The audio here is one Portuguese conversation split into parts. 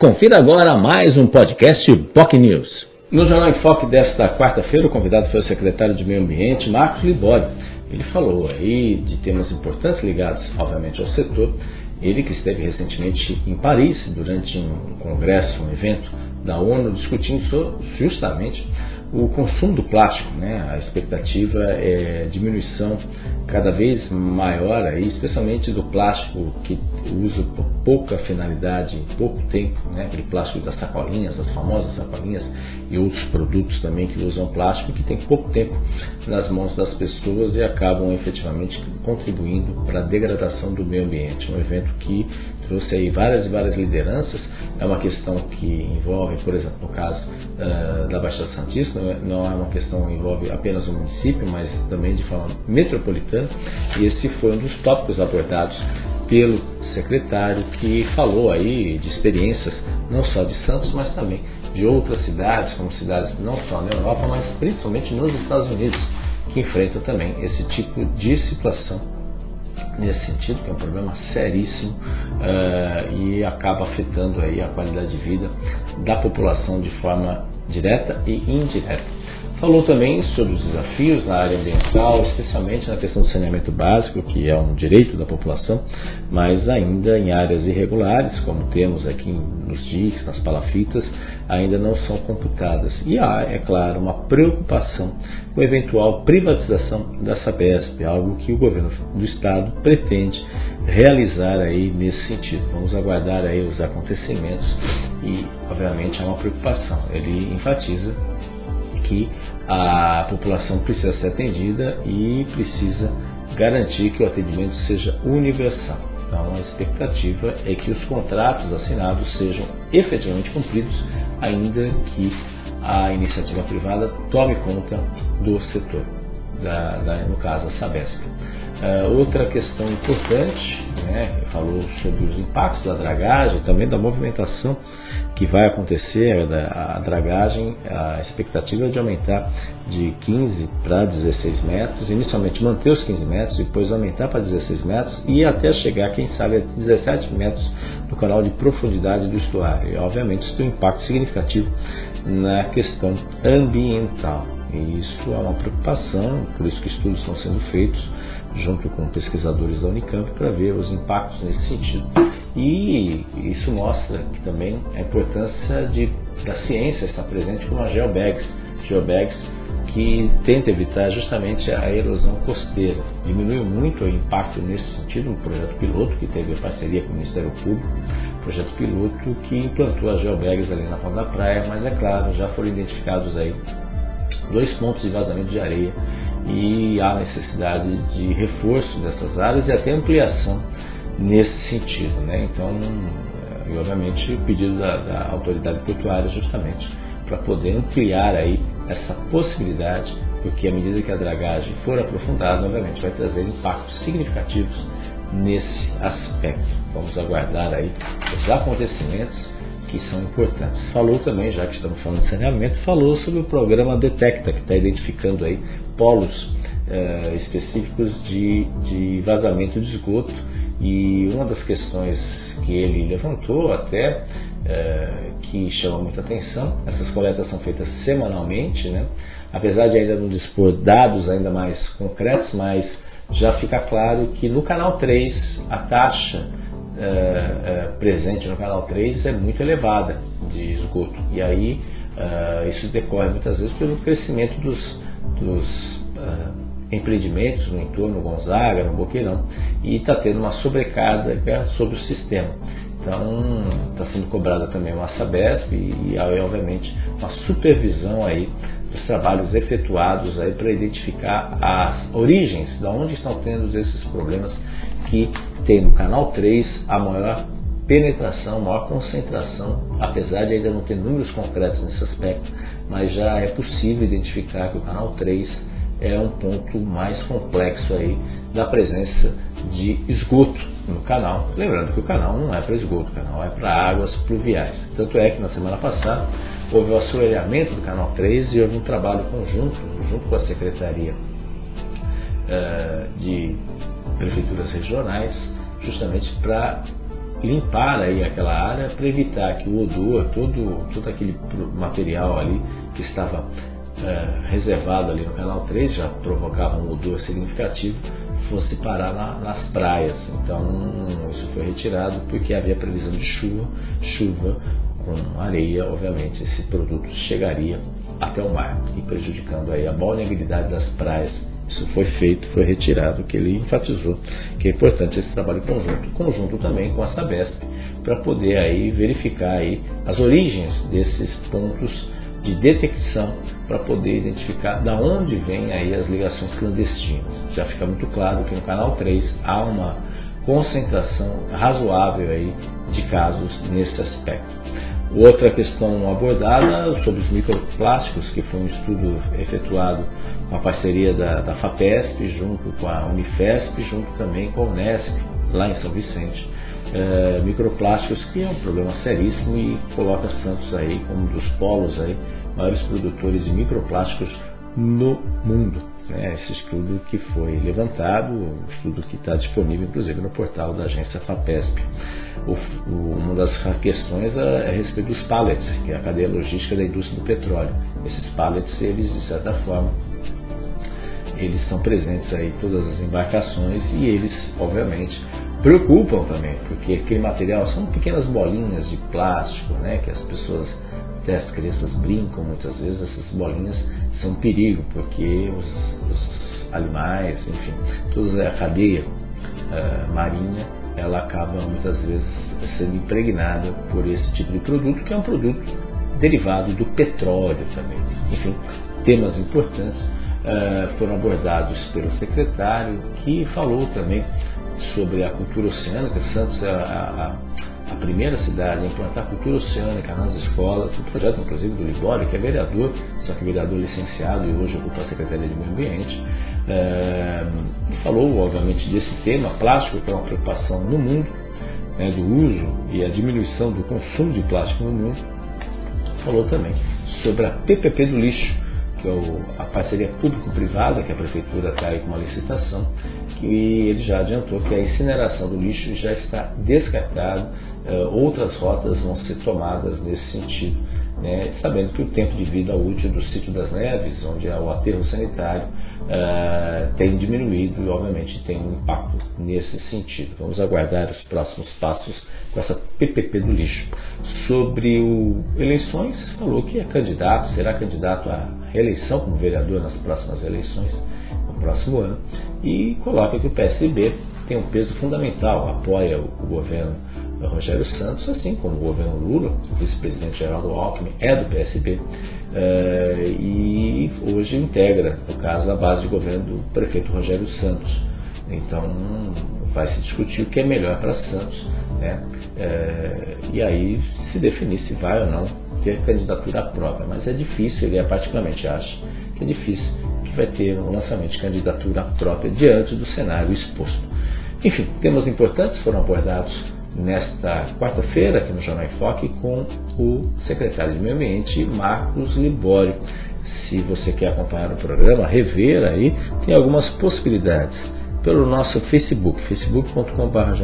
Confira agora mais um podcast POC News. No Jornal em Foque desta quarta-feira, o convidado foi o secretário de Meio Ambiente, Marcos Libório. Ele falou aí de temas importantes ligados, obviamente, ao setor. Ele que esteve recentemente em Paris durante um congresso, um evento da ONU, discutindo justamente o consumo do plástico, né? a expectativa é diminuição cada vez maior, aí, especialmente do plástico que usa pouca finalidade, pouco tempo, né? aquele plástico das sacolinhas, as famosas sacolinhas e outros produtos também que usam plástico que tem pouco tempo nas mãos das pessoas e acabam efetivamente contribuindo para a degradação do meio ambiente. Um evento que trouxe aí várias e várias lideranças, é uma questão que envolve, por exemplo, no caso uh, da Baixada Santista, é, não é uma questão que envolve apenas o município, mas também de forma metropolitana, e esse foi um dos tópicos abordados pelo secretário que falou aí de experiências não só de Santos, mas também de outras cidades, como cidades não só na Europa, mas principalmente nos Estados Unidos, que enfrentam também esse tipo de situação nesse sentido, que é um problema seríssimo uh, e acaba afetando aí a qualidade de vida da população de forma direta e indireta. Falou também sobre os desafios na área ambiental, especialmente na questão do saneamento básico, que é um direito da população, mas ainda em áreas irregulares, como temos aqui nos DICs, nas palafitas, ainda não são computadas. E há, é claro, uma preocupação com a eventual privatização da Sabesp, algo que o governo do estado pretende realizar aí nesse sentido. Vamos aguardar aí os acontecimentos e, obviamente, há uma preocupação. Ele enfatiza que a população precisa ser atendida e precisa garantir que o atendimento seja universal. Então, a expectativa é que os contratos assinados sejam efetivamente cumpridos, ainda que a iniciativa privada tome conta do setor, da, da no caso a Sabesp. Uh, outra questão importante, né, falou sobre os impactos da dragagem, também da movimentação que vai acontecer, da, a dragagem, a expectativa é de aumentar de 15 para 16 metros, inicialmente manter os 15 metros, depois aumentar para 16 metros e até chegar, quem sabe, a 17 metros no canal de profundidade do estuário. E, obviamente, isso tem um impacto significativo na questão ambiental. E isso é uma preocupação, por isso que estudos estão sendo feitos junto com pesquisadores da Unicamp para ver os impactos nesse sentido. E isso mostra que também a importância de, da ciência estar presente com a geobags, geobags que tenta evitar justamente a erosão costeira. Diminuiu muito o impacto nesse sentido, um projeto piloto que teve parceria com o Ministério Público, projeto piloto que implantou as geobags ali na ponta da praia, mas é claro, já foram identificados aí dois pontos de vazamento de areia e há necessidade de reforço dessas áreas e até ampliação nesse sentido. Né? Então, e obviamente o pedido da, da autoridade portuária justamente para poder ampliar aí essa possibilidade, porque à medida que a dragagem for aprofundada, obviamente vai trazer impactos significativos nesse aspecto. Vamos aguardar aí os acontecimentos que são importantes. Falou também, já que estamos falando de saneamento, falou sobre o programa Detecta, que está identificando aí polos eh, específicos de, de vazamento de esgoto. E uma das questões que ele levantou até eh, que chama muita atenção, essas coletas são feitas semanalmente, né? apesar de ainda não dispor dados ainda mais concretos, mas já fica claro que no canal 3 a taxa presente no canal 3 é muito elevada de esgoto. E aí é, isso decorre muitas vezes pelo crescimento dos, dos empreendimentos no entorno Gonzaga, no Boqueirão, e está tendo uma sobrecarga sobre o sistema. Então está sendo cobrada também uma Sabesp e, e obviamente uma supervisão aí dos trabalhos efetuados aí para identificar as origens, de onde estão tendo esses problemas que tem no canal 3 a maior penetração, maior concentração, apesar de ainda não ter números concretos nesse aspecto, mas já é possível identificar que o canal 3 é um ponto mais complexo aí da presença de esgoto no canal. Lembrando que o canal não é para esgoto, o canal é para águas pluviais. Tanto é que na semana passada houve o assoreamento do canal 3 e houve um trabalho conjunto, junto com a Secretaria uh, de prefeituras regionais, justamente para limpar aí aquela área para evitar que o odor, todo, todo aquele material ali que estava é, reservado ali no canal 3, já provocava um odor significativo, fosse parar na, nas praias. Então isso foi retirado porque havia previsão de chuva, chuva com areia, obviamente esse produto chegaria até o mar e prejudicando aí a balneabilidade das praias. Isso foi feito, foi retirado, que ele enfatizou que é importante esse trabalho conjunto, conjunto também com a Sabesp, para poder aí verificar aí as origens desses pontos de detecção para poder identificar da onde vêm aí as ligações clandestinas. Já fica muito claro que no canal 3 há uma concentração razoável aí de casos nesse aspecto. Outra questão abordada sobre os microplásticos, que foi um estudo efetuado com a parceria da, da FAPESP, junto com a Unifesp, junto também com a Unesp, lá em São Vicente. É, microplásticos, que é um problema seríssimo e coloca Santos aí como um dos polos aí, maiores produtores de microplásticos no mundo né, esse estudo que foi levantado, um estudo que está disponível inclusive no portal da agência FAPESP. O, o, uma das questões é, é a respeito dos pallets, que é a cadeia logística da indústria do petróleo. Esses pallets, eles de certa forma, eles estão presentes aí em todas as embarcações e eles, obviamente, preocupam também, porque aquele material são pequenas bolinhas de plástico, né, que as pessoas até as crianças brincam muitas vezes, essas bolinhas são um perigo, porque os, os animais, enfim, toda a cadeia uh, marinha, ela acaba muitas vezes sendo impregnada por esse tipo de produto, que é um produto derivado do petróleo também. Enfim, temas importantes uh, foram abordados pelo secretário, que falou também sobre a cultura oceânica. Santos é a a primeira cidade a implantar cultura oceânica nas escolas, o projeto inclusive do Libório, que é vereador, só que vereador licenciado e hoje ocupa a Secretaria de Meio Ambiente, é, falou obviamente desse tema, plástico, que é uma preocupação no mundo, né, do uso e a diminuição do consumo de plástico no mundo, falou também sobre a PPP do lixo, que é a parceria público-privada, que a prefeitura está aí com uma licitação, que ele já adiantou que a incineração do lixo já está descartada uh, outras rotas vão ser tomadas nesse sentido, né, sabendo que o tempo de vida útil do sítio das neves, onde há o aterro sanitário, uh, tem diminuído e obviamente tem um impacto nesse sentido. Vamos aguardar os próximos passos com essa PPP do lixo. Sobre o eleições, falou que é candidato, será candidato à reeleição como vereador nas próximas eleições, no próximo ano, e coloca que o PSB tem um peso fundamental, apoia o governo Rogério Santos, assim como o governo Lula, o vice-presidente Geraldo Alckmin é do PSB eh, e hoje integra, no caso, a base de governo do prefeito Rogério Santos. Então vai se discutir o que é melhor para Santos né? Eh, e aí se definir se vai ou não ter candidatura própria. Mas é difícil, ele é particularmente acha que é difícil que vai ter um lançamento de candidatura própria diante do cenário exposto. Enfim, temas importantes foram abordados nesta quarta-feira aqui no Jornal Enfoque com o secretário de Meio Ambiente, Marcos Libório. Se você quer acompanhar o programa, rever aí, tem algumas possibilidades. Pelo nosso Facebook, facebook.com.br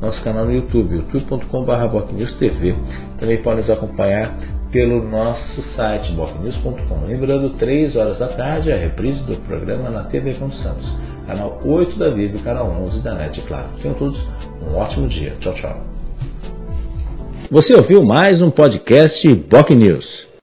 nosso canal no YouTube, youtube.com.br TV. Também pode nos acompanhar pelo nosso site, bocnews.com. Lembrando, 3 horas da tarde, a reprise do programa na TV com Santos, canal 8 da Vida e canal 11 da NET, claro. Tenham todos um ótimo dia. Tchau, tchau. Você ouviu mais um podcast Boc News.